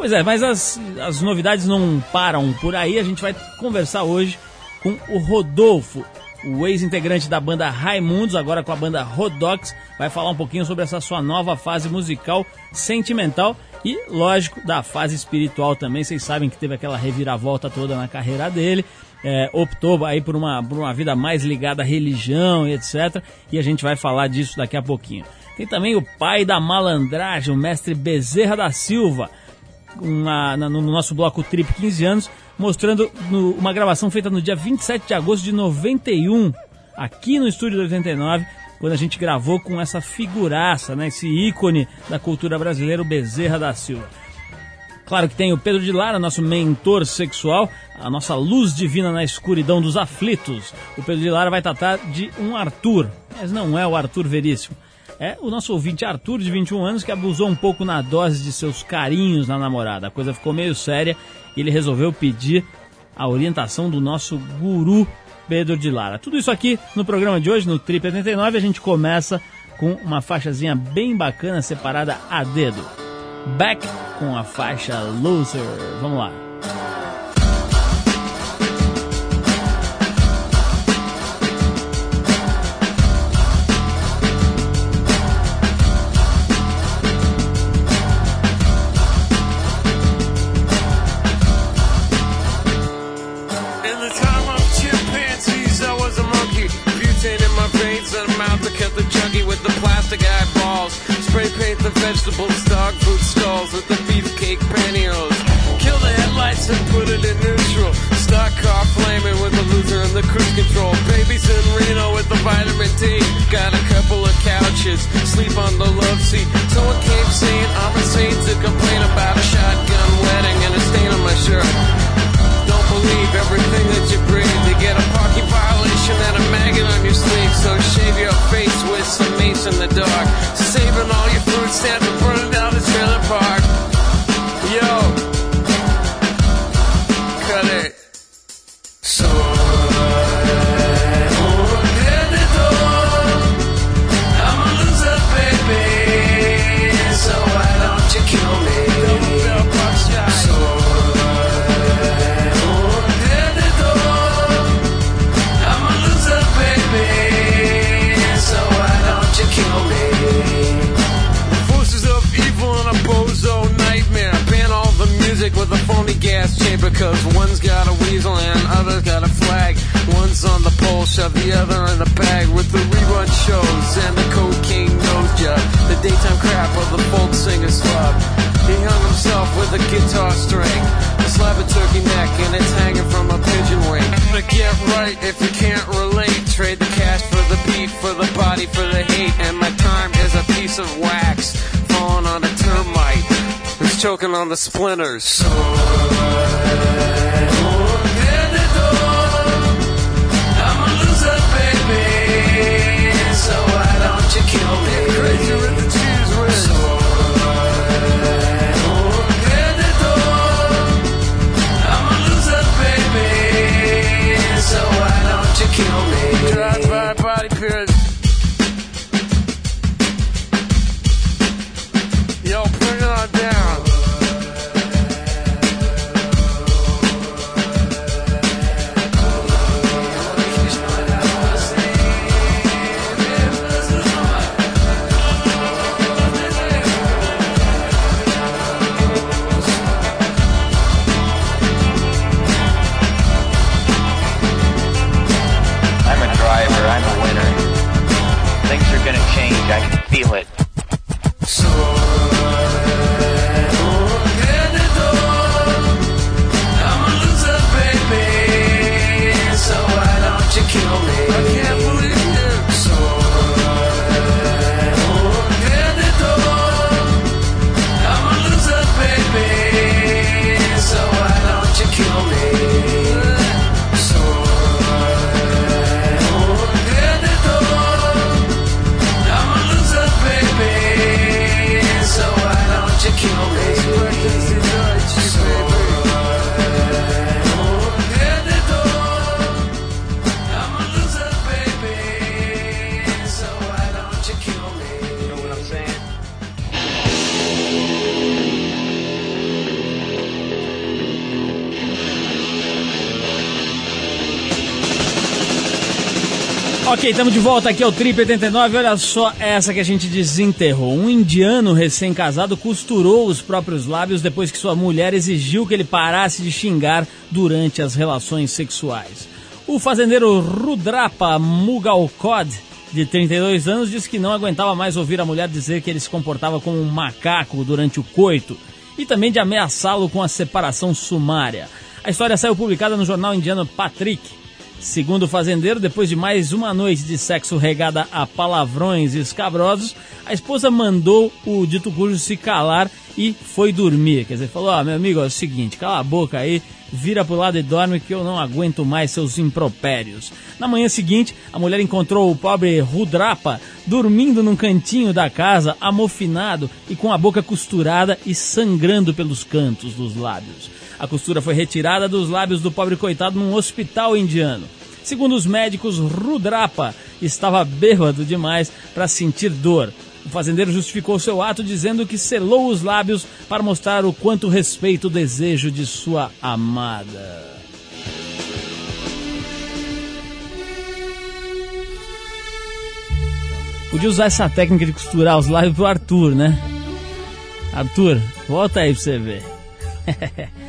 Pois é, mas as, as novidades não param por aí. A gente vai conversar hoje com o Rodolfo, o ex-integrante da banda Raimundos, agora com a banda Rodox, vai falar um pouquinho sobre essa sua nova fase musical sentimental e, lógico, da fase espiritual também. Vocês sabem que teve aquela reviravolta toda na carreira dele. É, optou aí por uma, por uma vida mais ligada à religião e etc. E a gente vai falar disso daqui a pouquinho. Tem também o pai da malandragem, o mestre Bezerra da Silva, uma, no nosso bloco Trip 15 anos, mostrando no, uma gravação feita no dia 27 de agosto de 91, aqui no estúdio do 89, quando a gente gravou com essa figuraça, né, esse ícone da cultura brasileira, o Bezerra da Silva. Claro que tem o Pedro de Lara, nosso mentor sexual, a nossa luz divina na escuridão dos aflitos. O Pedro de Lara vai tratar de um Arthur, mas não é o Arthur Veríssimo é o nosso ouvinte Arthur, de 21 anos, que abusou um pouco na dose de seus carinhos na namorada. A coisa ficou meio séria e ele resolveu pedir a orientação do nosso guru Pedro de Lara. Tudo isso aqui no programa de hoje, no Trip 89, a gente começa com uma faixazinha bem bacana separada a dedo. Back com a faixa Loser. Vamos lá. Vegetables, dog food stalls with the beefcake pantyhose. Kill the headlights and put it in neutral. Stock car flaming with the loser and the cruise control. Babies in Reno with the vitamin D. Got a couple of couches, sleep on the love seat. Someone came saying I'm insane to complain about a shotgun wedding and a stain on my shirt. Don't believe everything that you breathe. You get a parking violation and a maggot on your sleeve. So shave your face with some mace in the dark. Saving all your food stamps Cause one's got a weasel and other's got a flag. One's on the pole, shove the other in the bag with the rerun shows and the cocaine nose job. The daytime crap of the folk singer's club. He hung himself with a guitar string, a slab of turkey neck, and it's hanging from a pigeon wing. But get right if you can't relate. Trade the cash for the beat, for the body, for the hate, and my time is a piece of wax choking on the splinters. Ok, estamos de volta aqui ao Trip 89. Olha só essa que a gente desenterrou. Um indiano recém-casado costurou os próprios lábios depois que sua mulher exigiu que ele parasse de xingar durante as relações sexuais. O fazendeiro Rudrapa Mugalkod, de 32 anos, disse que não aguentava mais ouvir a mulher dizer que ele se comportava como um macaco durante o coito e também de ameaçá-lo com a separação sumária. A história saiu publicada no jornal indiano Patrick. Segundo o fazendeiro, depois de mais uma noite de sexo regada a palavrões escabrosos, a esposa mandou o dito cujo se calar e foi dormir. Quer dizer, falou: Ó, meu amigo, é o seguinte, cala a boca aí, vira pro lado e dorme que eu não aguento mais seus impropérios. Na manhã seguinte, a mulher encontrou o pobre Rudrapa dormindo num cantinho da casa, amofinado e com a boca costurada e sangrando pelos cantos dos lábios. A costura foi retirada dos lábios do pobre coitado num hospital indiano. Segundo os médicos, Rudrapa estava bêbado demais para sentir dor. O fazendeiro justificou seu ato dizendo que selou os lábios para mostrar o quanto respeita o desejo de sua amada. Podia usar essa técnica de costurar os lábios pro Arthur, né? Arthur, volta aí pra você ver.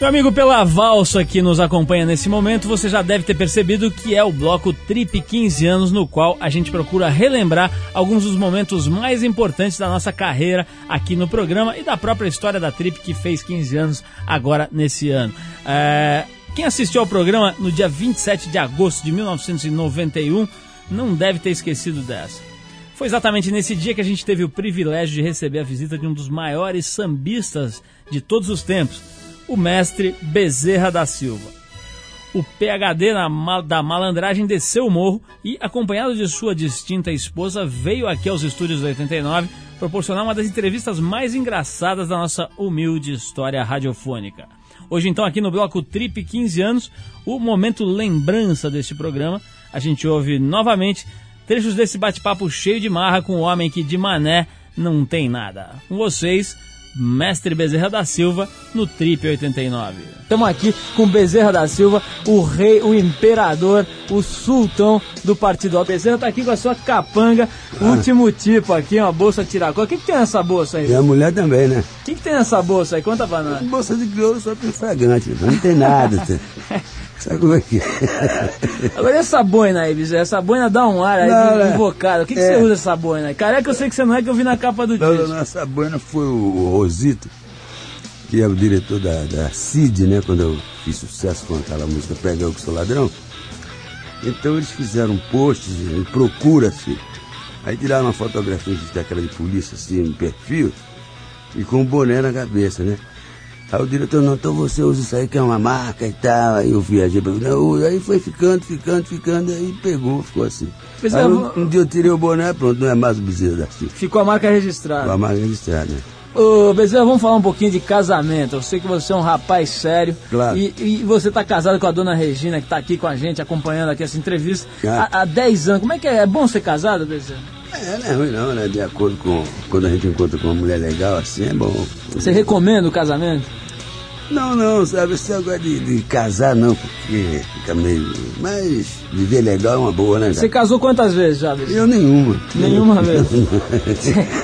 Meu amigo, pela valsa que nos acompanha nesse momento, você já deve ter percebido que é o bloco Trip 15 anos, no qual a gente procura relembrar alguns dos momentos mais importantes da nossa carreira aqui no programa e da própria história da Trip que fez 15 anos agora nesse ano. É... Quem assistiu ao programa no dia 27 de agosto de 1991 não deve ter esquecido dessa. Foi exatamente nesse dia que a gente teve o privilégio de receber a visita de um dos maiores sambistas de todos os tempos o mestre Bezerra da Silva. O PHD da malandragem desceu o morro e, acompanhado de sua distinta esposa, veio aqui aos estúdios 89 proporcionar uma das entrevistas mais engraçadas da nossa humilde história radiofônica. Hoje, então, aqui no bloco Trip 15 anos, o momento lembrança deste programa, a gente ouve novamente trechos desse bate-papo cheio de marra com o homem que de mané não tem nada. Com vocês, Mestre Bezerra da Silva no Trip 89. Estamos aqui com Bezerra da Silva, o rei, o imperador, o sultão do partido. O Bezerra está aqui com a sua capanga, ah. último tipo aqui, uma bolsa tiracó. O que, que tem nessa bolsa aí? E a mulher também, né? O que, que tem nessa bolsa aí? Conta pra nós. Bolsa de crioulo só tem fragante, não tem nada. Sabe como é que é? Agora e essa boina aí, Bezerra? Essa boina dá um ar aí não, é. invocado. O que, que é. você usa essa boina aí? Careca eu sei que você não é, que eu vi na capa do não, disco. Não, essa boina foi o Rosito, que é o diretor da, da CID, né? Quando eu fiz sucesso com aquela música Pega Eu Que Sou Ladrão. Então eles fizeram um post, procura-se. Aí tiraram uma fotografia daquela de polícia, assim, em perfil, e com um boné na cabeça, né? Aí o diretor, não, então você usa isso aí que é uma marca e tal. Aí eu viajei pra não, aí foi ficando, ficando, ficando, aí pegou, ficou assim. Aí, é, um, um, dia eu tirei o boné, pronto, não é mais o bezerro da Silva. Ficou a marca registrada. Ficou a marca registrada? Ô, Bezerra, vamos falar um pouquinho de casamento. Eu sei que você é um rapaz sério. Claro. E, e você está casado com a dona Regina, que está aqui com a gente, acompanhando aqui essa entrevista. Ah. Há, há 10 anos. Como é que é? É bom ser casado, Bezerra? É, não é ruim não, né? De acordo com... Quando a gente encontra com uma mulher legal assim, é bom. Você recomenda o casamento? Não, não, sabe, esse negócio de, de casar não, porque fica meio. Mas viver legal é uma boa, né? Cara? Você casou quantas vezes já, Eu nenhuma. Nenhuma vez.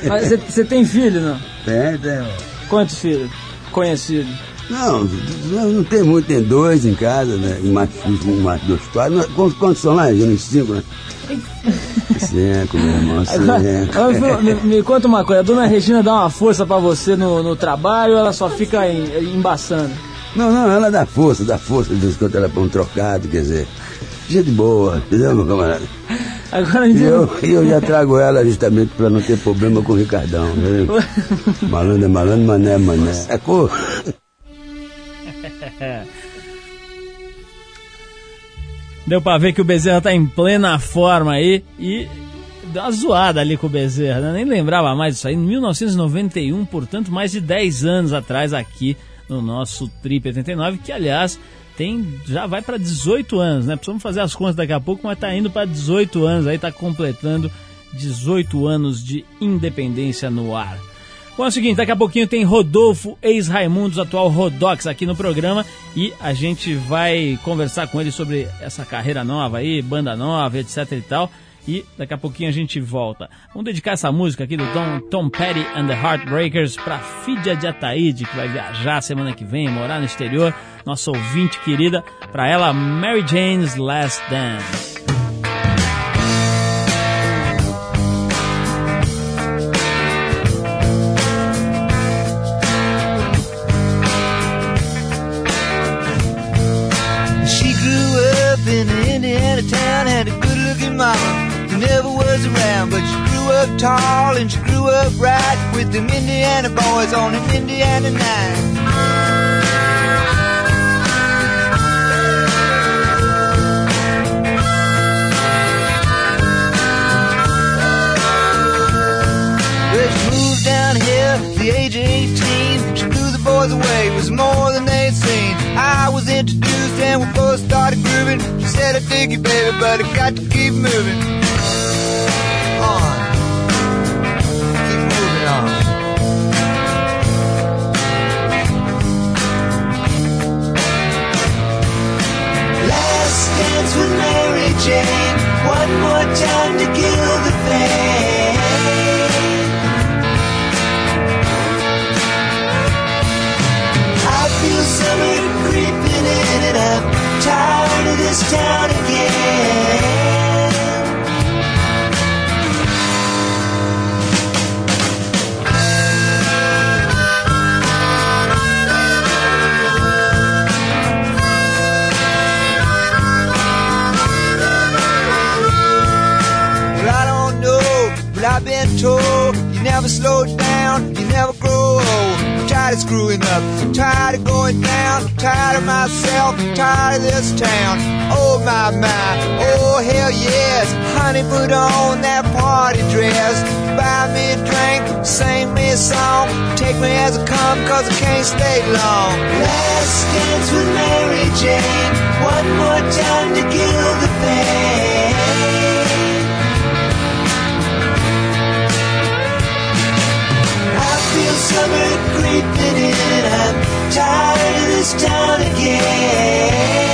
Mas você, tem filho, não? Tem, tem. Quantos filhos? Conhecidos? Não, não tem muito, tem dois em casa, né? Mais, mais dois quadros. Quantos, quantos são lá? Cinco, né? Cinco, meu irmão, cinco. Me, me, conta uma coisa, a dona Regina dá uma força pra você no, no trabalho ou ela só fica em, embaçando? Não, não, ela dá força, dá força, de vez em quando ela põe um trocado, quer dizer, gente boa, entendeu, meu camarada? Agora e eu, eu já trago ela justamente para não ter problema com o Ricardão. Né? malandro é malandro, mané é mané. É cor. Deu pra ver que o Bezerra tá em plena forma aí e deu uma zoada ali com o Bezerra, né? Nem lembrava mais disso aí. Em 1991, portanto, mais de 10 anos atrás aqui no nosso Trip 89, que aliás tem já vai para 18 anos, né? Precisamos fazer as contas daqui a pouco, mas tá indo para 18 anos, aí tá completando 18 anos de independência no ar. Bom, é o seguinte, daqui a pouquinho tem Rodolfo, ex-Raimundos, atual Rodox aqui no programa e a gente vai conversar com ele sobre essa carreira nova aí, banda nova, etc e tal. E daqui a pouquinho a gente volta. Vamos dedicar essa música aqui do Tom, Tom Petty and the Heartbreakers pra Fídia de Ataíde, que vai viajar semana que vem, morar no exterior. Nossa ouvinte querida, pra ela, Mary Jane's Last Dance. Was around. But she grew up tall and she grew up right with them Indiana boys on an Indiana night. Well, she moved down here the age of 18. She blew the boys away, was more than they'd seen. I was introduced and we both started grooving. She said, I dig you, baby, but I got to keep moving. On. Keep moving on. Last dance with Mary Jane. One more time to kill the pain. I feel summer creeping in and I'm tired of this town again. Never slow down, you never grow old. I'm tired of screwing up, I'm tired of going down, I'm tired of myself, I'm tired of this town. Oh my my, oh hell yes, honey, put on that party dress. Buy me a drink, sing me a song, take me as I come, cause I can't stay long. Last dance with Mary Jane, one more time to kill the pain. Summer creeping in. I'm tired of this town again.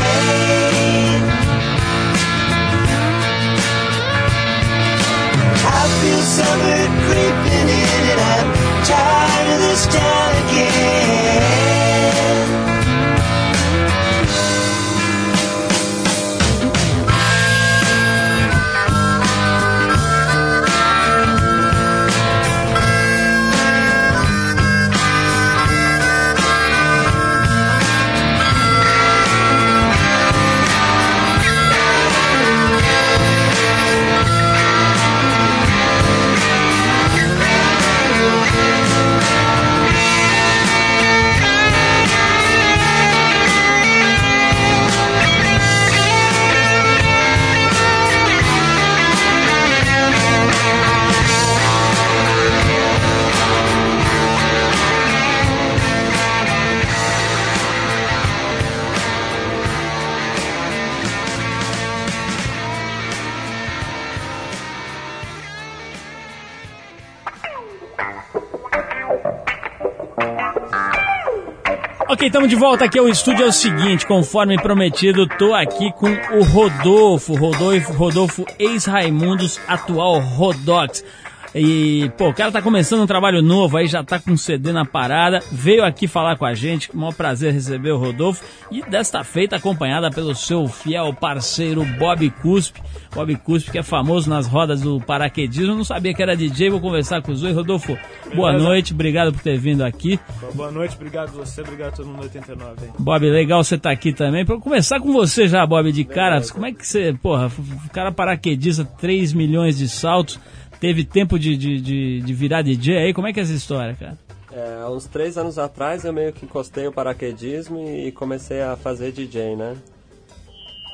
Ok, estamos de volta aqui ao estúdio. É o seguinte, conforme prometido, tô aqui com o Rodolfo, Rodolfo, Rodolfo ex-Raimundos, atual Rodox. E, pô, o cara tá começando um trabalho novo aí, já tá com um CD na parada, veio aqui falar com a gente, o maior prazer receber o Rodolfo, e desta feita acompanhada pelo seu fiel parceiro Bob Cuspe. Bob Cuspe, que é famoso nas rodas do paraquedismo, não sabia que era DJ, vou conversar com o Zoe. Rodolfo, boa Beleza. noite, obrigado por ter vindo aqui. Boa noite, obrigado você, obrigado a todo mundo 89 aí. Bob, legal você estar aqui também. Pra começar com você já, Bob, de cara, como é que você, porra, o cara paraquedista, 3 milhões de saltos, teve tempo de, de, de, de virar DJ aí, como é que é essa história, cara? É, uns três anos atrás eu meio que encostei o paraquedismo e comecei a fazer DJ, né?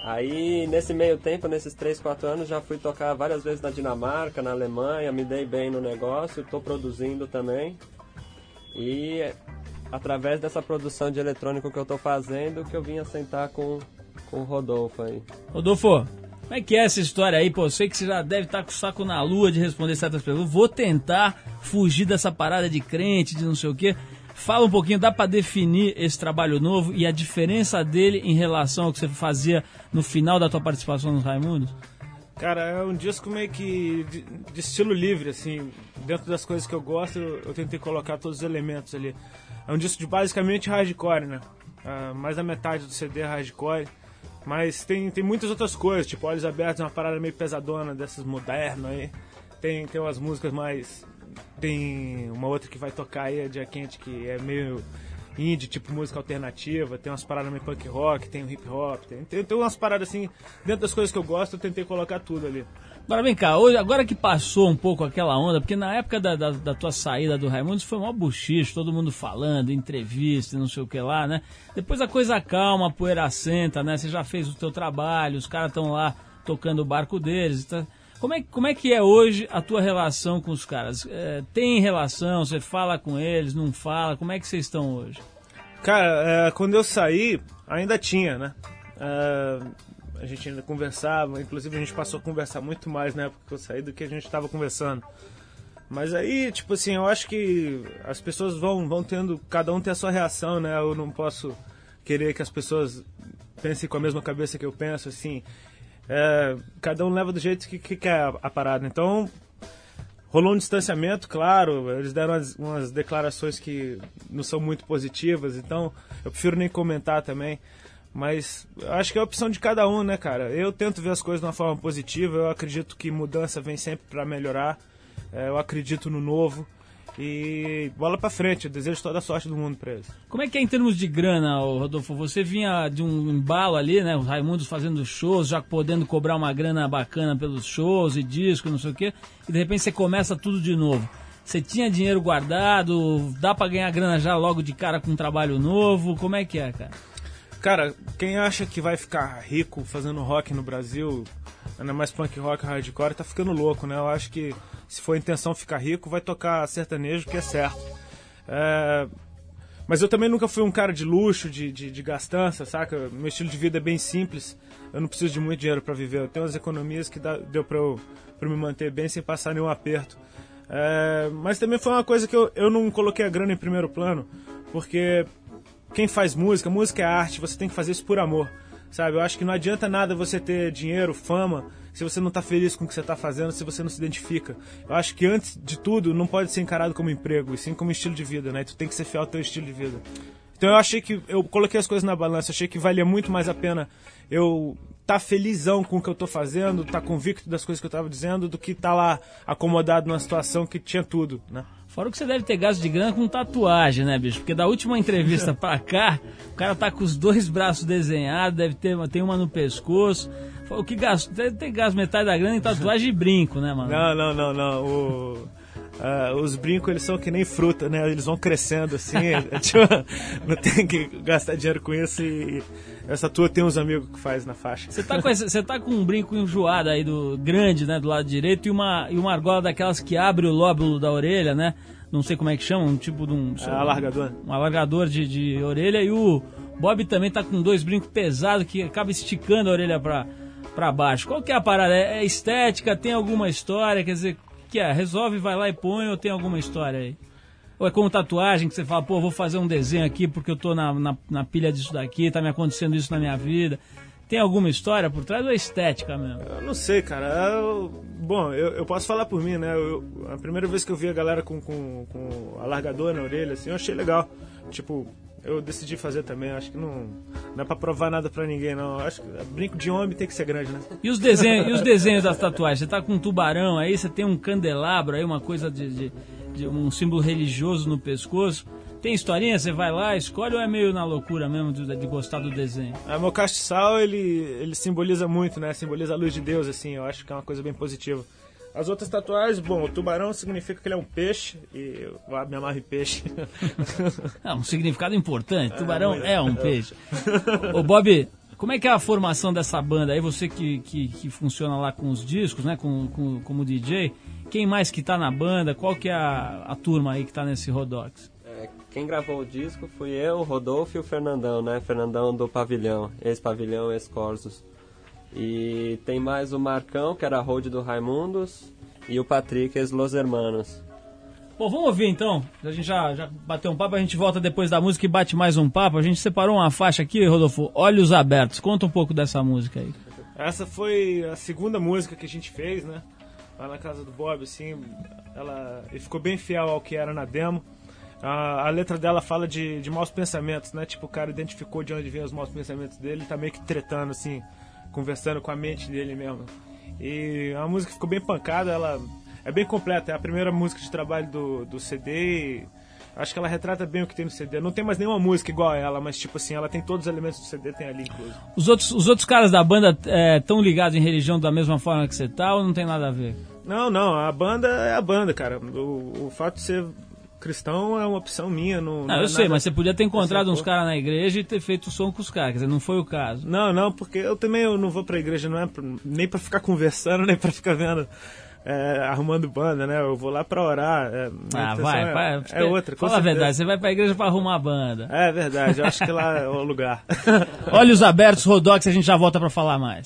Aí, nesse meio tempo, nesses três, quatro anos, já fui tocar várias vezes na Dinamarca, na Alemanha, me dei bem no negócio, estou produzindo também. E através dessa produção de eletrônico que eu estou fazendo, que eu vim sentar com, com o Rodolfo aí. Rodolfo, como é que é essa história aí? Pô, eu sei que você já deve estar com o saco na lua de responder certas perguntas. Vou tentar fugir dessa parada de crente, de não sei o quê. Fala um pouquinho, dá pra definir esse trabalho novo e a diferença dele em relação ao que você fazia no final da tua participação nos Raimundos? Cara, é um disco meio que de, de estilo livre, assim. Dentro das coisas que eu gosto, eu, eu tentei colocar todos os elementos ali. É um disco de basicamente hardcore, né? Ah, mais da metade do CD é hardcore. Mas tem, tem muitas outras coisas, tipo Olhos Abertos é uma parada meio pesadona, dessas modernas aí. Tem, tem umas músicas mais. Tem uma outra que vai tocar aí, a Dia Quente, que é meio indie, tipo música alternativa. Tem umas paradas meio punk rock, tem o hip hop. Tem, tem, tem umas paradas assim, dentro das coisas que eu gosto, eu tentei colocar tudo ali. Agora vem cá, hoje, agora que passou um pouco aquela onda, porque na época da, da, da tua saída do Raimundos foi mó buchicho, todo mundo falando, entrevista, não sei o que lá, né? Depois a coisa calma, a poeira assenta, né? Você já fez o teu trabalho, os caras estão lá tocando o barco deles. Tá? Como, é, como é que é hoje a tua relação com os caras? É, tem relação? Você fala com eles, não fala? Como é que vocês estão hoje? Cara, é, quando eu saí, ainda tinha, né? É, a gente ainda conversava, inclusive a gente passou a conversar muito mais na época que eu saí do que a gente estava conversando. Mas aí, tipo assim, eu acho que as pessoas vão, vão tendo, cada um tem a sua reação, né? Eu não posso querer que as pessoas pensem com a mesma cabeça que eu penso, assim. É, cada um leva do jeito que, que quer a, parada. Então, rolou um distanciamento, claro. Eles deram umas declarações que não são muito positivas, então eu prefiro nem comentar também. Mas acho que é a opção de cada um, né, cara? Eu tento ver as coisas de uma forma positiva. Eu acredito que mudança vem sempre para melhorar. É, eu acredito no novo. E bola pra frente. Eu desejo toda a sorte do mundo pra eles. Como é que é em termos de grana, Rodolfo? Você vinha de um embalo ali, né? Os Raimundos fazendo shows, já podendo cobrar uma grana bacana pelos shows e discos, não sei o quê. E de repente você começa tudo de novo. Você tinha dinheiro guardado? Dá pra ganhar grana já logo de cara com um trabalho novo? Como é que é, cara? Cara, quem acha que vai ficar rico fazendo rock no Brasil, ainda mais punk rock hardcore, tá ficando louco, né? Eu acho que se for a intenção ficar rico, vai tocar sertanejo, que é certo. É, Mas eu também nunca fui um cara de luxo, de, de, de gastança, saca? Meu estilo de vida é bem simples. Eu não preciso de muito dinheiro para viver. Eu tenho umas economias que dá, deu pra eu, pra me manter bem sem passar nenhum aperto. É, mas também foi uma coisa que eu, eu não coloquei a grana em primeiro plano, porque quem faz música, música é arte, você tem que fazer isso por amor, sabe? Eu acho que não adianta nada você ter dinheiro, fama, se você não tá feliz com o que você tá fazendo, se você não se identifica. Eu acho que antes de tudo não pode ser encarado como emprego, e sim como estilo de vida, né? Tu tem que ser fiel ao teu estilo de vida. Então eu achei que eu coloquei as coisas na balança, achei que valia muito mais a pena eu tá felizão com o que eu tô fazendo, tá convicto das coisas que eu tava dizendo, do que tá lá acomodado numa situação que tinha tudo, né? Fora que você deve ter gasto de grana com tatuagem, né, bicho? Porque da última entrevista pra cá, o cara tá com os dois braços desenhados, deve ter tem uma no pescoço. O que gasto? Deve ter gasto metade da grana em tatuagem e brinco, né, mano? Não, não, não, não. O, ah, os brincos, eles são que nem fruta, né? Eles vão crescendo assim. tipo, não tem que gastar dinheiro com isso e essa tua tem uns amigos que faz na faixa. Você tá com, esse- você tá com um brinco enjoado aí do grande, né, do lado direito e uma, e uma argola daquelas que abre o lóbulo da orelha, né? Não sei como é que chama, um tipo de um... É alargador. Um alargador de, de orelha e o Bob também tá com dois brincos pesados que acaba esticando a orelha pra, pra baixo. Qual que é a parada? É é estética? Tem alguma história? Quer dizer, que é? Resolve, vai lá e põe ou tem alguma história aí? Ou é como tatuagem que você fala, pô, vou fazer um desenho aqui porque eu tô na, na, na pilha disso daqui, tá me acontecendo isso na minha vida. Tem alguma história por trás ou é estética mesmo? Eu não sei, cara. Eu- bom, eu, eu posso falar por mim, né? Eu- a primeira vez que eu vi a galera com, com, com alargador na orelha, assim, eu achei legal. Tipo, eu decidi fazer também. Acho que não, não é pra provar nada pra ninguém, não. Acho que brinco de homem tem que ser grande, né? E os desenhos, e os desenhos das tatuagens? Você tá com um tubarão aí, você tem um candelabro aí, uma coisa de, de- de um símbolo religioso no pescoço. Tem historinha? Você vai lá, escolhe ou é meio na loucura mesmo de, de gostar do desenho? Ah, meu castiçal, ele, ele simboliza muito, né? Simboliza a luz de Deus, assim. Eu acho que é uma coisa bem positiva. As outras tatuagens, bom, o tubarão significa que ele é um peixe. E eu ah, me amarro em peixe. É um significado importante. Tubarão é um peixe. Ô Bob, como é que é a formação dessa banda? Aí você que, que, que funciona lá com os discos, né? Com, com, como DJ. Quem mais que tá na banda? Qual que é a, a turma aí que tá nesse Rodox? É, quem gravou o disco fui eu, o Rodolfo e o Fernandão, né? Fernandão do Pavilhão, ex-Pavilhão, ex-Corsos. E tem mais o Marcão, que era road do Raimundos, e o Patrick, ex-Los Hermanos. Bom, vamos ouvir então. A gente já, já bateu um papo, a gente volta depois da música e bate mais um papo. A gente separou uma faixa aqui, Rodolfo, Olhos Abertos. Conta um pouco dessa música aí. Essa foi a segunda música que a gente fez, né? Lá na casa do Bob, assim, ela e ficou bem fiel ao que era na demo. A, a letra dela fala de, de maus pensamentos, né? Tipo, o cara identificou de onde vinham os maus pensamentos dele, tá meio que tretando, assim, conversando com a mente dele mesmo. E a música ficou bem pancada, ela é bem completa, é a primeira música de trabalho do, do CD. e Acho que ela retrata bem o que tem no CD. Não tem mais nenhuma música igual a ela, mas tipo assim, ela tem todos os elementos do CD, tem ali, inclusive. Os outros, os outros caras da banda estão ligados em religião da mesma forma que você tá ou não tem nada a ver? Não, não, a banda é a banda, cara. O, o fato de ser cristão é uma opção minha. Não, Não, é eu sei, nada- mas você podia ter encontrado uns caras na igreja e ter feito som com os caras, quer dizer, não foi o caso. Não, não, porque eu também eu não vou pra igreja, não é pra- nem pra ficar conversando, nem pra ficar vendo, é, arrumando banda, né? Eu vou lá pra orar. é, Ah, vai, é, vai. é outra, Fala a verdade, você vai pra igreja pra arrumar a banda. É verdade, eu acho que lá é o lugar. Olhos abertos, Rodox, a gente já volta pra falar mais.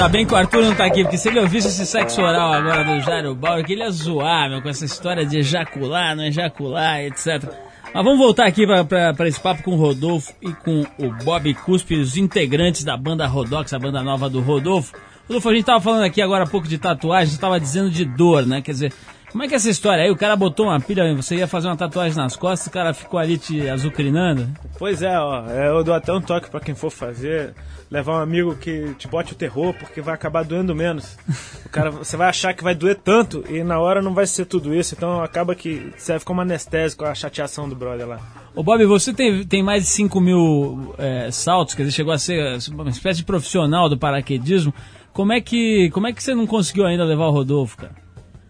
Ainda bem que o Arthur não tá aqui, porque se ele ouvisse esse sexo oral agora do Jairo Bauer, que ele ia zoar, meu, com essa história de ejacular, não ejacular, etc. Mas vamos voltar aqui para esse papo com o Rodolfo e com o Bob Cuspe, os integrantes da banda Rodox, a banda nova do Rodolfo. Rodolfo, a gente tava falando aqui agora há pouco de tatuagem, você tava dizendo de dor, né? Quer dizer, como é que é essa história aí? O cara botou uma pilha, você ia fazer uma tatuagem nas costas, o cara ficou ali te azucrinando? Pois é, ó, é, eu dou até um toque pra quem for fazer, levar um amigo que te bote o terror, porque vai acabar doendo menos. O cara, você vai achar que vai doer tanto e na hora não vai ser tudo isso, então acaba que serve como anestésico a chateação do brother lá. Ô Bob, você tem, tem mais de 5 mil é, saltos, quer dizer, chegou a ser uma espécie de profissional do paraquedismo. Como é que, como é que você não conseguiu ainda levar o Rodolfo, cara?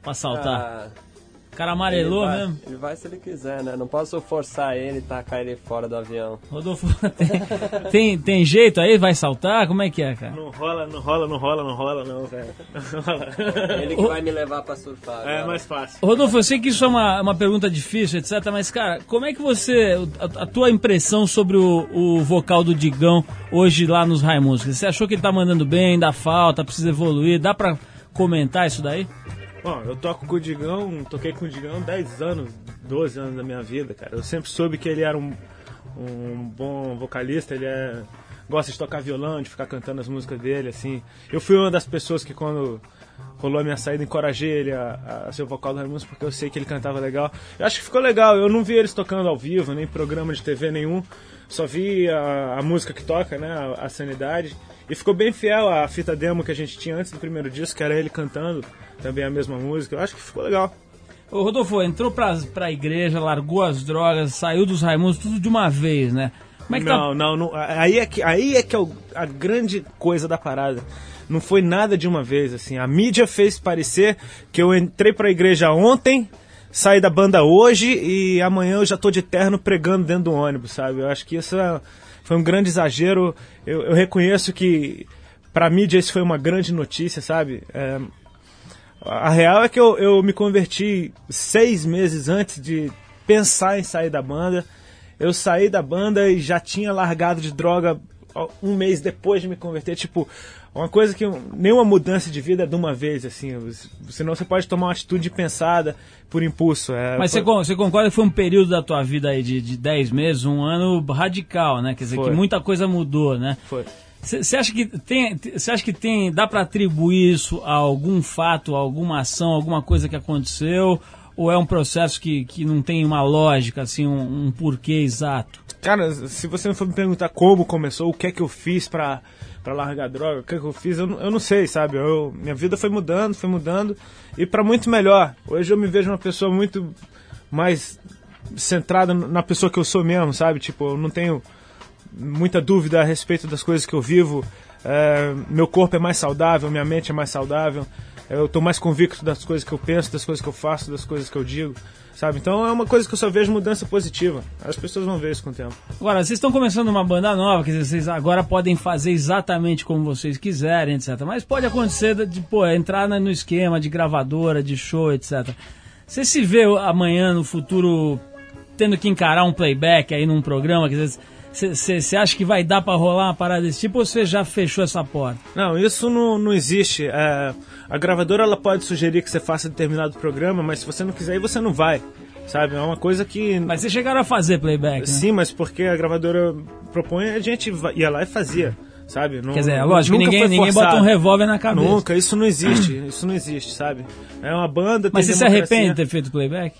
Pra saltar? Ah, o cara amarelou ele vai, mesmo. Ele vai se ele quiser, né? Não posso forçar ele e tacar ele fora do avião. Rodolfo, tem, tem, tem jeito aí? Vai saltar? Como é que é, cara? Não rola, não rola, não rola, não rola, não, velho. Não rola. Ele que vai me levar pra surfar. É agora. mais fácil. Rodolfo, eu sei que isso é uma, uma pergunta difícil, etc. Mas, cara, como é que você. A, a tua impressão sobre o, o vocal do Digão hoje lá nos Raimundos? Você achou que ele tá mandando bem, dá falta, precisa evoluir? Dá pra comentar isso daí? Bom, eu toco com o Digão, toquei com o Digão 10 anos, 12 anos da minha vida, cara. Eu sempre soube que ele era um, um bom vocalista, ele é, gosta de tocar violão, de ficar cantando as músicas dele, assim. Eu fui uma das pessoas que quando rolou a minha saída, encorajei ele a, a ser o vocal do Raimundos porque eu sei que ele cantava legal. Eu acho que ficou legal, eu não vi eles tocando ao vivo, nem programa de TV nenhum, só vi a, a música que toca, né, a, a Sanidade. E ficou bem fiel à fita demo que a gente tinha antes do primeiro disco, que era ele cantando também a mesma música. Eu acho que ficou legal. Ô, Rodolfo, entrou pra, pra igreja, largou as drogas, saiu dos Raimundos, tudo de uma vez, né? Como é que não, tá? não, não, aí é que, aí é, que é o- a grande coisa da parada. Não foi nada de uma vez, assim. A mídia fez parecer que eu entrei pra igreja ontem, saí da banda hoje e amanhã eu já tô de terno pregando dentro do ônibus, sabe? Eu acho que isso é- foi um grande exagero. Eu, eu reconheço que pra mídia isso foi uma grande notícia, sabe? É, a real é que eu, eu me converti seis meses antes de pensar em sair da banda. Eu saí da banda e já tinha largado de droga um mês depois de me converter. Tipo, uma coisa que nenhuma mudança de vida é de uma vez, assim. Senão você pode tomar uma atitude pensada por impulso. É, Mas você, foi- você concorda que foi um período da tua vida aí de, de 10 meses, um ano radical, né? Quer dizer, Foi. que muita coisa mudou, né? Foi. Você acha que tem, você acha que tem, dá pra atribuir isso a algum fato, a alguma ação, alguma coisa que aconteceu? Ou é um processo que, que não tem uma lógica, assim, um, um porquê exato? Cara, se você for me perguntar como começou, o que é que eu fiz pra, pra largar droga, o que é que eu fiz, eu, não- eu não sei, sabe? Eu, minha vida foi mudando, foi mudando, e pra muito melhor. Hoje eu me vejo uma pessoa muito mais centrada na pessoa que eu sou mesmo, sabe? Tipo, eu não tenho muita dúvida a respeito das coisas que eu vivo. É, meu corpo é mais saudável, minha mente é mais saudável. Eu tô mais convicto das coisas que eu penso, das coisas que eu faço, das coisas que eu digo, sabe? Então é uma coisa que eu só vejo mudança positiva. As pessoas vão ver isso com o tempo. Agora, vocês estão começando uma banda nova, dizer, vocês agora podem fazer exatamente como vocês quiserem, etc. Mas pode acontecer de, pô, entrar no esquema de gravadora, de show, etc. Você se vê amanhã, no futuro, tendo que encarar um playback aí num programa, quer dizer, você acha que vai dar pra rolar uma parada desse tipo ou você já fechou essa porta? Não, isso não, não existe. É, a gravadora ela pode sugerir que você faça determinado programa, mas se você não quiser ir, você não vai. Sabe? É uma coisa que. Mas vocês chegaram a fazer playback, né? Sim, mas porque a gravadora propõe, a gente ia lá e fazia. Sabe? Não, Quer dizer, lógico ninguém, ninguém bota um revólver na cabeça. Nunca, isso não existe. Isso não existe, sabe? É uma banda. Mas você se arrepende de ter feito playback?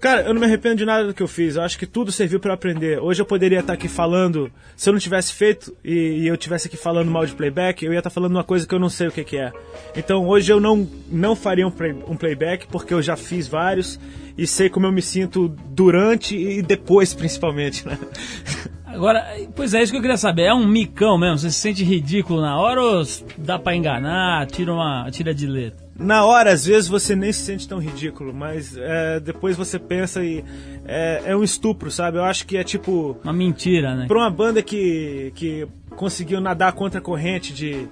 Cara, eu não me arrependo de nada do que eu fiz. Eu acho que tudo serviu eu aprender. Hoje eu poderia estar aqui falando, se eu não tivesse feito e, eu tivesse aqui falando mal de playback, eu ia estar falando uma coisa que eu não sei o que, que é. Então hoje eu não, não faria um, play- um playback porque eu já fiz vários e sei como eu me sinto durante e depois, principalmente, né? Agora, pois é, isso que eu queria saber. É um micão mesmo? Você se sente ridículo na hora ou dá pra enganar, tira, uma, tira de letra? Na hora, às vezes, você nem se sente tão ridículo, mas é, depois você pensa e é, é um estupro, sabe? Eu acho que é tipo. Uma mentira, né? Pra uma banda que, que conseguiu nadar contra a corrente de,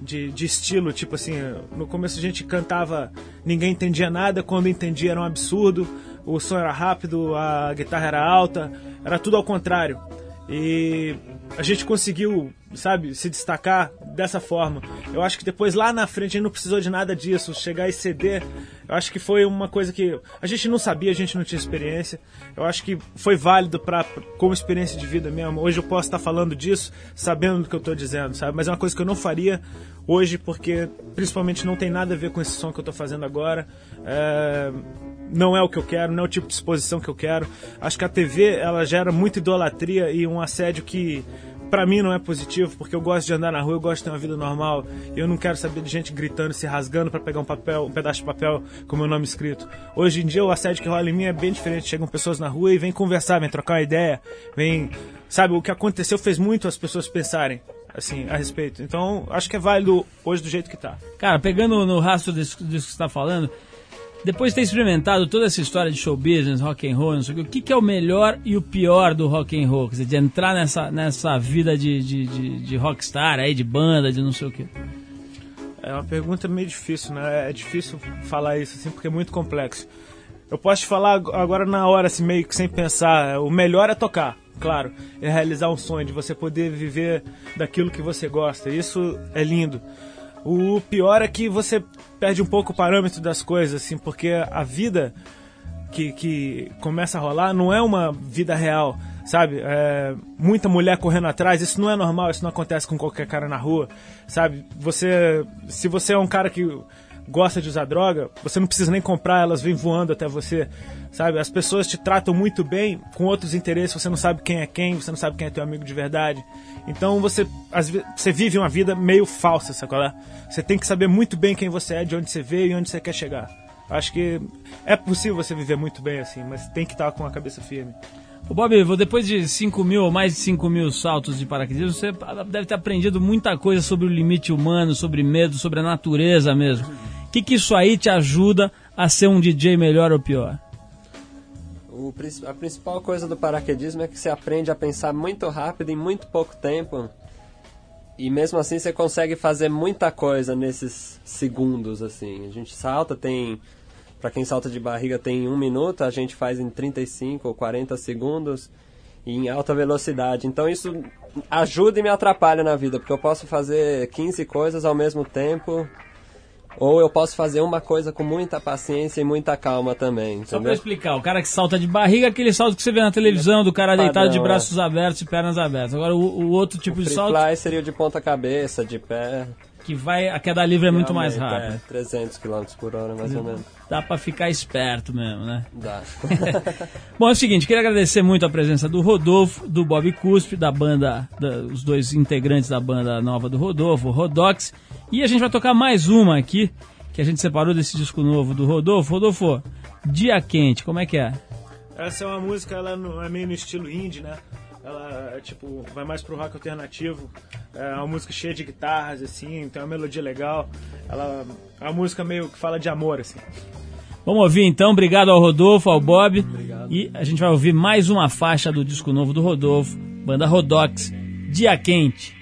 de, de estilo, tipo assim, no começo a gente cantava, ninguém entendia nada, quando entendia era um absurdo, o som era rápido, a guitarra era alta, era tudo ao contrário. E a gente conseguiu sabe, se destacar dessa forma. Eu acho que depois lá na frente a gente não precisou de nada disso, chegar e ceder. Eu acho que foi uma coisa que a gente não sabia, a gente não tinha experiência. Eu acho que foi válido para como experiência de vida mesmo. Hoje eu posso estar falando disso, sabendo do que eu estou dizendo, sabe? Mas é uma coisa que eu não faria hoje porque principalmente não tem nada a ver com esse som que eu estou fazendo agora. É, não é o que eu quero, não é o tipo de exposição que eu quero. Acho que a TV ela gera muita idolatria e um assédio que pra mim não é positivo, porque eu gosto de andar na rua, eu gosto de ter uma vida normal. Eu não quero saber de gente gritando, se rasgando para pegar um papel, um pedaço de papel com meu nome escrito. Hoje em dia o assédio que rola em mim é bem diferente. Chegam pessoas na rua e vêm conversar, vêm trocar uma ideia, vêm, sabe, o que aconteceu fez muito as pessoas pensarem assim, a respeito. Então, acho que é válido hoje do jeito que tá. Cara, pegando no rastro disso, disso que você está falando, depois de ter experimentado toda essa história de show business, rock and roll, não sei o que, o que, é o melhor e o pior do rock and roll? Quer dizer, de entrar nessa, nessa vida de, de, de, de rockstar aí, de banda, de não sei o que. É uma pergunta meio difícil, né? É difícil falar isso assim porque é muito complexo. Eu posso te falar agora na hora, assim, meio que sem pensar. O melhor é tocar, claro. É realizar um sonho, de você poder viver daquilo que você gosta. Isso é lindo. O pior é que você perde um pouco o parâmetro das coisas, assim, porque a vida que, que começa a rolar não é uma vida real, sabe? É, muita mulher correndo atrás, isso não é normal, isso não acontece com qualquer cara na rua, sabe? Você, se você é um cara que gosta de usar droga, você não precisa nem comprar, elas vêm voando até você, sabe? As pessoas te tratam muito bem com outros interesses, você não sabe quem é quem, você não sabe quem é teu amigo de verdade. Então você, você vive uma vida meio falsa, sacou? Você tem que saber muito bem quem você é, de onde você veio e onde você quer chegar. Acho que é possível você viver muito bem assim, mas tem que estar com a cabeça firme. Ô Bob, depois de 5 mil ou mais de 5 mil saltos de paraquedismo, você deve ter aprendido muita coisa sobre o limite humano, sobre medo, sobre a natureza mesmo. Que, que isso aí te ajuda a ser um DJ melhor ou pior? O, a principal coisa do paraquedismo é que você aprende a pensar muito rápido em muito pouco tempo. E mesmo assim você consegue fazer muita coisa nesses segundos, assim. A gente salta, tem... Para quem salta de barriga tem um minuto, a gente faz em 35 ou 40 segundos e em alta velocidade. Então isso ajuda e me atrapalha na vida, porque eu posso fazer 15 coisas ao mesmo tempo ou eu posso fazer uma coisa com muita paciência e muita calma também, entendeu? Só pra explicar, o cara que salta de barriga é aquele salto que você vê na televisão, do cara deitado de braços é. abertos e pernas abertas. Agora, o, o outro tipo o de salto... fly seria o de ponta cabeça, de pé... Que vai, a queda livre é muito mais rápida. É, 300 km por hora, mais ou menos. Dá pra ficar esperto mesmo, né? Dá. Bom, é o seguinte, queria agradecer muito a presença do Rodolfo, do Bob Cuspe, da banda, da, os dois integrantes da banda nova do Rodolfo, o Rodox. E a gente vai tocar mais uma aqui, que a gente separou desse disco novo do Rodolfo. Rodolfo, Dia Quente, como é que é? Essa é uma música, ela é meio no estilo indie, né? Ela, tipo, vai mais pro rock alternativo. É uma música cheia de guitarras, assim, tem uma melodia legal. Ela é uma música meio que fala de amor, assim. Vamos ouvir então, obrigado ao Rodolfo, ao Bob. Obrigado. E a gente vai ouvir mais uma faixa do disco novo do Rodolfo, banda Rodox, Dia Quente.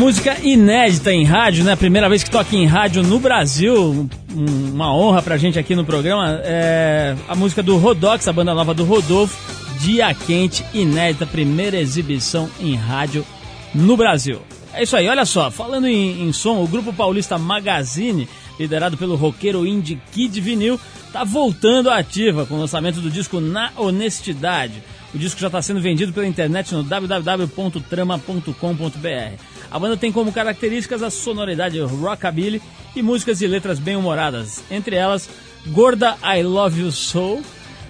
Música inédita em rádio, né? Primeira vez que toca em rádio no Brasil. Um- Uma honra pra gente aqui no programa. É a música do Rodox, a banda nova do Rodolfo. Dia Quente, inédita, primeira exibição em rádio no Brasil. É isso aí, olha só. Falando em, em som, o grupo paulista Magazine, liderado pelo roqueiro indie Kid Vinil, tá voltando à ativa com o lançamento do disco Na Honestidade. O disco já está sendo vendido pela internet no www.trama.com.br. A banda tem como características a sonoridade rockabilly e músicas e letras bem-humoradas, entre elas Gorda I Love You Soul,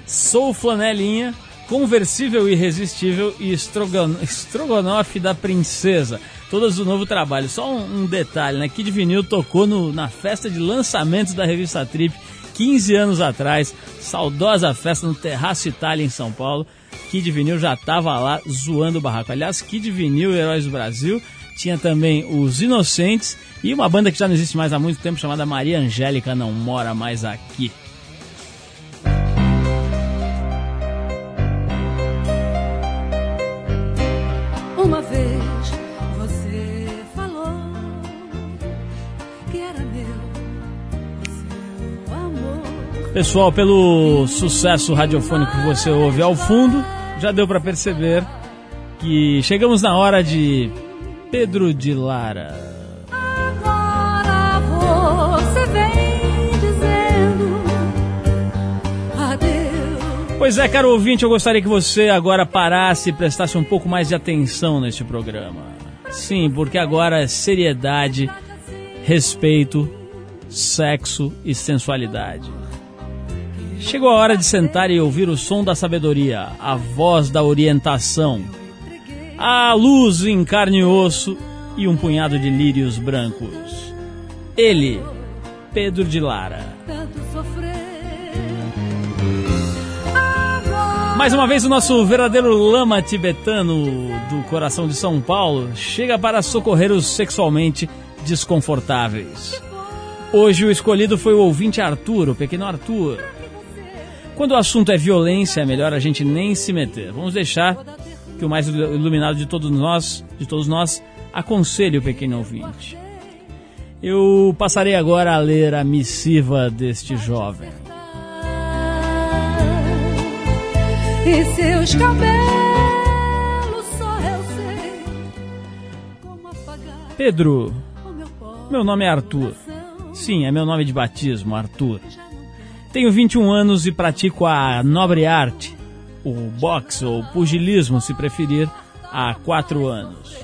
Soul Flanelinha, Conversível Irresistível e Estrogonofe da Princesa. Todas do novo trabalho. Só um, detalhe, né? Kid Vinil tocou no- na festa de lançamento da revista Trip 15 anos atrás. Saudosa festa no Terraço Itália em São Paulo. Kid Vinil já tava lá zoando o barraco. Aliás, Kid Vinil, Heróis do Brasil. Tinha também os Inocentes e uma banda que já não existe mais há muito tempo chamada Maria Angélica Não Mora Mais Aqui. Uma vez você falou que era meu, seu amor. Pessoal, pelo sucesso radiofônico que você ouve ao fundo, já deu pra perceber que chegamos na hora de Pedro de Lara. Agora você vem dizendo adeus. Pois é, caro ouvinte, eu gostaria que você agora parasse e prestasse um pouco mais de atenção neste programa. Sim, porque agora é seriedade, respeito, sexo e sensualidade. Chegou a hora de sentar e ouvir o som da sabedoria, a voz da orientação, a luz em carne e osso e um punhado de lírios brancos. Ele, Pedro de Lara. Mais uma vez, o nosso verdadeiro lama tibetano do coração de São Paulo chega para socorrer os sexualmente desconfortáveis. Hoje, o escolhido foi o ouvinte Arthur, o pequeno Arthur. Quando o assunto é violência, é melhor a gente nem se meter. Vamos deixar que o mais iluminado de todos nós, de todos nós, aconselhe o pequeno ouvinte. Eu passarei agora a ler a missiva deste jovem. E seus cabelos só eu sei como apagar Pedro, meu nome é Arthur. Sim, é meu nome de batismo, Arthur. Tenho 21 anos e pratico a nobre arte, o boxe ou pugilismo, se preferir, há 4 anos.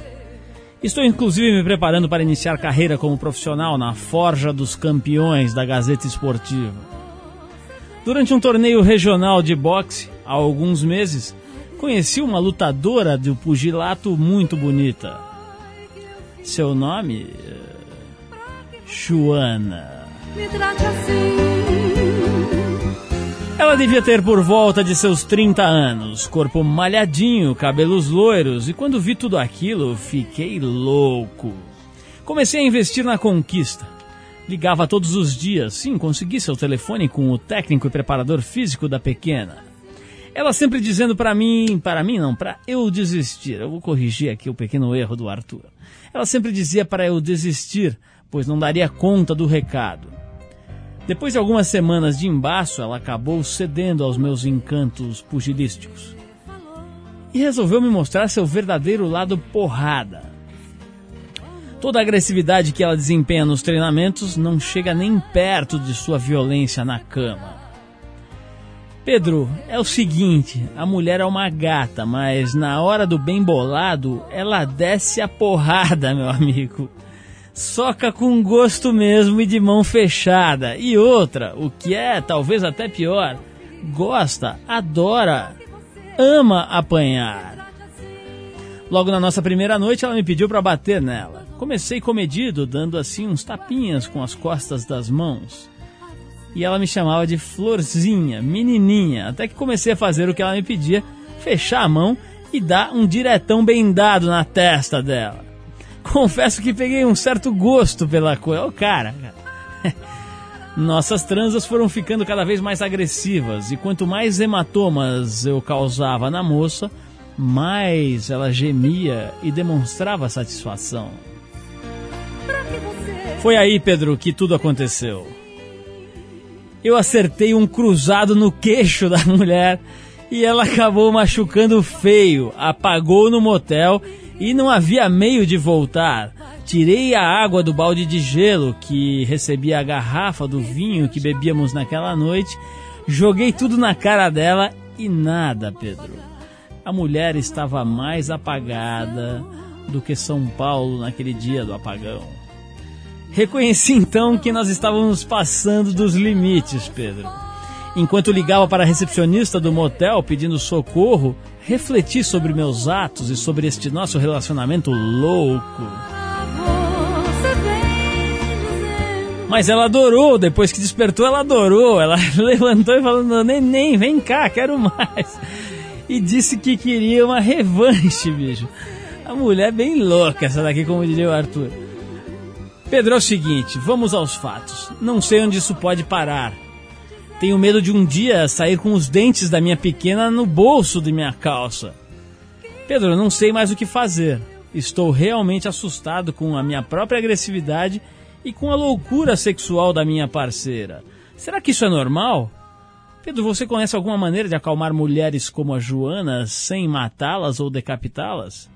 Estou inclusive me preparando para iniciar carreira como profissional na Forja dos Campeões da Gazeta Esportiva. Durante um torneio regional de boxe, há alguns meses, conheci uma lutadora do pugilato muito bonita. Seu nome? eh, Joana. me trate assim. Ela devia ter por volta de seus 30 anos, corpo malhadinho, cabelos loiros, e quando vi tudo aquilo, fiquei louco. Comecei a investir na conquista. Ligava todos os dias, sim, consegui seu telefone com o técnico e preparador físico da pequena. Ela sempre dizendo para mim, para mim não, para eu desistir. Eu vou corrigir aqui o pequeno erro do Arthur. Ela sempre dizia para eu desistir, pois não daria conta do recado. Depois de algumas semanas de embaço, ela acabou cedendo aos meus encantos pugilísticos. E resolveu me mostrar seu verdadeiro lado porrada. Toda a agressividade que ela desempenha nos treinamentos não chega nem perto de sua violência na cama. Pedro, é o seguinte, a mulher é uma gata, mas na hora do bem bolado, ela desce a porrada, meu amigo. Soca com gosto mesmo e de mão fechada. E outra, o que é talvez até pior, gosta, adora, ama apanhar. Logo na nossa primeira noite, ela me pediu para bater nela. Comecei comedido, dando assim uns tapinhas com as costas das mãos. E ela me chamava de florzinha, menininha, até que comecei a fazer o que ela me pedia, fechar a mão e dar um diretão bem dado na testa dela. Confesso que peguei um certo gosto pela coisa. Ô, cara, cara. Nossas transas foram ficando cada vez mais agressivas e quanto mais hematomas eu causava na moça, mais ela gemia e demonstrava satisfação. Foi aí, Pedro, que tudo aconteceu. Eu acertei um cruzado no queixo da mulher e ela acabou machucando feio, apagou no motel e não havia meio de voltar. Tirei a água do balde de gelo que recebia a garrafa do vinho que bebíamos naquela noite, joguei tudo na cara dela e nada, Pedro. A mulher estava mais apagada do que São Paulo naquele dia do apagão. Reconheci então que nós estávamos passando dos limites, Pedro. Enquanto ligava para a recepcionista do motel pedindo socorro, refleti sobre meus atos e sobre este nosso relacionamento louco. Mas ela adorou, depois que despertou, ela adorou. Ela levantou e falou: Neném, vem cá, quero mais. E disse que queria uma revanche, bicho. A mulher é bem louca, essa daqui, como diria o Arthur. Pedro, é o seguinte, vamos aos fatos. Não sei onde isso pode parar. Tenho medo de um dia sair com os dentes da minha pequena no bolso de minha calça. Pedro, eu não sei mais o que fazer. Estou realmente assustado com a minha própria agressividade e com a loucura sexual da minha parceira. Será que isso é normal? Pedro, você conhece alguma maneira de acalmar mulheres como a Joana sem matá-las ou decapitá-las?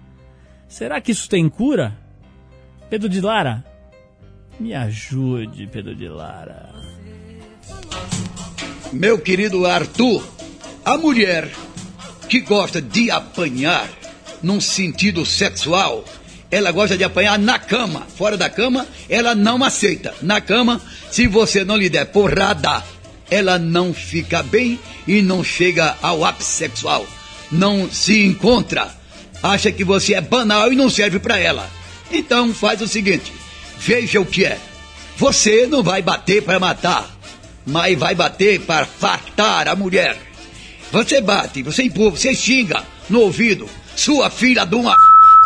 Será que isso tem cura? Pedro de Lara, me ajude, Pedro de Lara. Meu querido Arthur, a mulher que gosta de apanhar num sentido sexual, ela gosta de apanhar na cama. Fora da cama, ela não aceita. Na cama, se você não lhe der porrada, ela não fica bem e não chega ao ápice sexual. Não se encontra. Acha que você é banal e não serve para ela. Então faz o seguinte: veja o que é. Você não vai bater para matar, mas vai bater para fartar a mulher. Você bate, você empurra, você xinga no ouvido. Sua filha de uma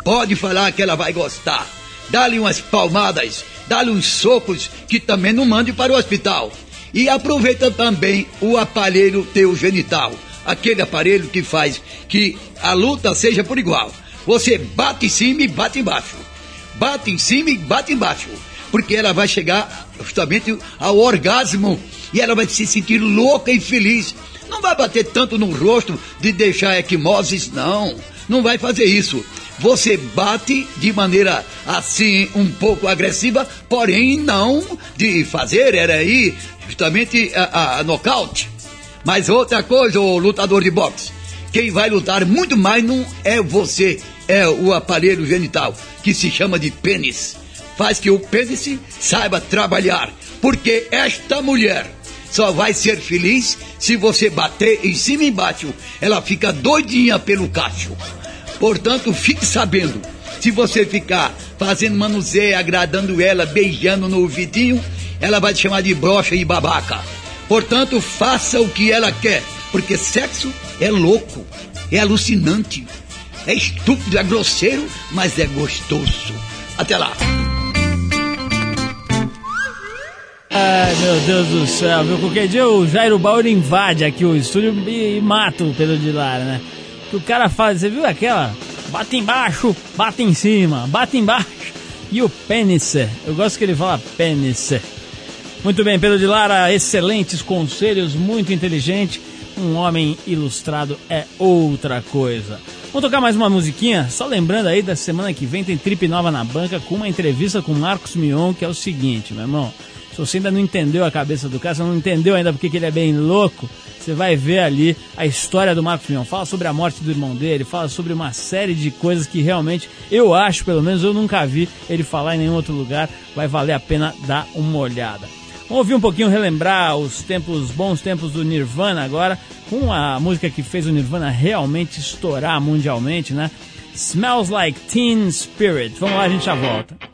pode falar que ela vai gostar. Dá-lhe umas palmadas, dá-lhe uns socos que também não mande para o hospital. E aproveita também o aparelho teu genital, aquele aparelho que faz que a luta seja por igual. Você bate em cima e bate embaixo. Bate em cima e bate embaixo. Porque ela vai chegar justamente ao orgasmo e ela vai se sentir louca e feliz. Não vai bater tanto no rosto de deixar equimoses, não. Não vai fazer isso. Você bate de maneira assim um pouco agressiva, porém não de fazer, era aí justamente a, a, a nocaute. Mas outra coisa, o lutador de boxe, quem vai lutar muito mais não é você, é o aparelho genital, que se chama de pênis. Faz que o pênis saiba trabalhar, porque esta mulher só vai ser feliz se você bater em cima e embaixo. Ela fica doidinha pelo cacho. Portanto, fique sabendo, se você ficar fazendo manuseio, agradando ela, beijando no ouvidinho, ela vai te chamar de broxa e babaca. Portanto, faça o que ela quer, porque sexo é louco, é alucinante, é estúpido, é grosseiro, mas é gostoso. Até lá. Ai, meu Deus do céu, viu? Qualquer dia o Jairo Bauer invade aqui o estúdio e, e mata o Pedro de Lara, né? Que o cara faz, você viu aquela? Bate embaixo, bate em cima, bate embaixo. E o pênis, eu gosto que ele fala pênis. Muito bem, Pedro de Lara, excelentes conselhos, muito inteligente. Um homem ilustrado é outra coisa. Vamos tocar mais uma musiquinha? Só lembrando aí, da semana que vem tem Trip Nova na banca com uma entrevista com Marcos Mion, que é o seguinte, meu irmão. Se você ainda não entendeu a cabeça do cara, se não entendeu ainda porque que ele é bem louco, você vai ver ali a história do Marcos Mion. Fala sobre a morte do irmão dele, fala sobre uma série de coisas que realmente eu acho, pelo menos eu nunca vi ele falar em nenhum outro lugar. Vai valer a pena dar uma olhada. Vamos ouvir um pouquinho, relembrar os tempos, bons tempos do Nirvana agora, com a música que fez o Nirvana realmente estourar mundialmente, né? Smells Like Teen Spirit. Vamos lá, a gente já volta.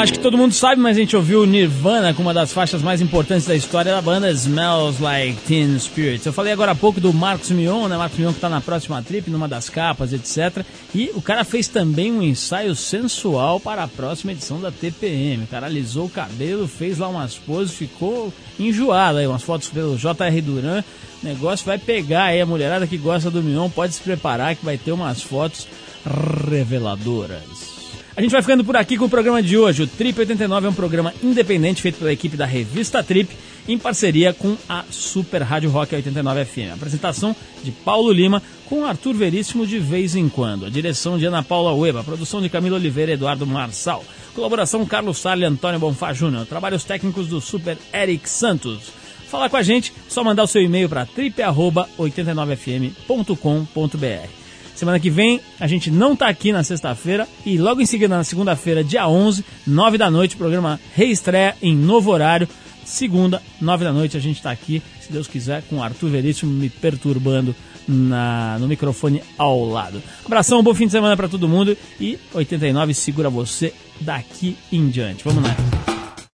Acho que todo mundo sabe, mas a gente ouviu Nirvana com uma das faixas mais importantes da história da banda, Smells Like Teen Spirits. Eu falei agora há pouco do Marcos Mion, né? Marcos Mion que tá na próxima trip, numa das capas, etc. E o cara fez também um ensaio sensual para a próxima edição da TPM. O cara alisou o cabelo, fez lá umas poses, ficou enjoado aí, umas fotos pelo J.R. Duran. O negócio vai pegar aí, a mulherada que gosta do Mion pode se preparar que vai ter umas fotos reveladoras. A gente vai ficando por aqui com o programa de hoje. O Trip 89 é um programa independente feito pela equipe da revista Trip, em parceria com a Super Rádio Rock 89 FM. Apresentação de Paulo Lima, com Arthur Veríssimo de vez em quando. A direção de Ana Paula Ueba, a produção de Camilo Oliveira e Eduardo Marçal. Colaboração Carlos Salles e Antônio Bonfá Júnior. Trabalhos técnicos do Super Eric Santos. Falar com a gente, só mandar o seu e-mail para trip89fm.com.br. Semana que vem a gente não tá aqui na sexta-feira e logo em seguida na segunda-feira, dia 11, 9 da noite, o programa reestreia em novo horário. Segunda, 9 da noite, a gente tá aqui, se Deus quiser, com o Arthur Veríssimo me perturbando na, no microfone ao lado. Abração, bom fim de semana para todo mundo e 89 segura você daqui em diante. Vamos lá.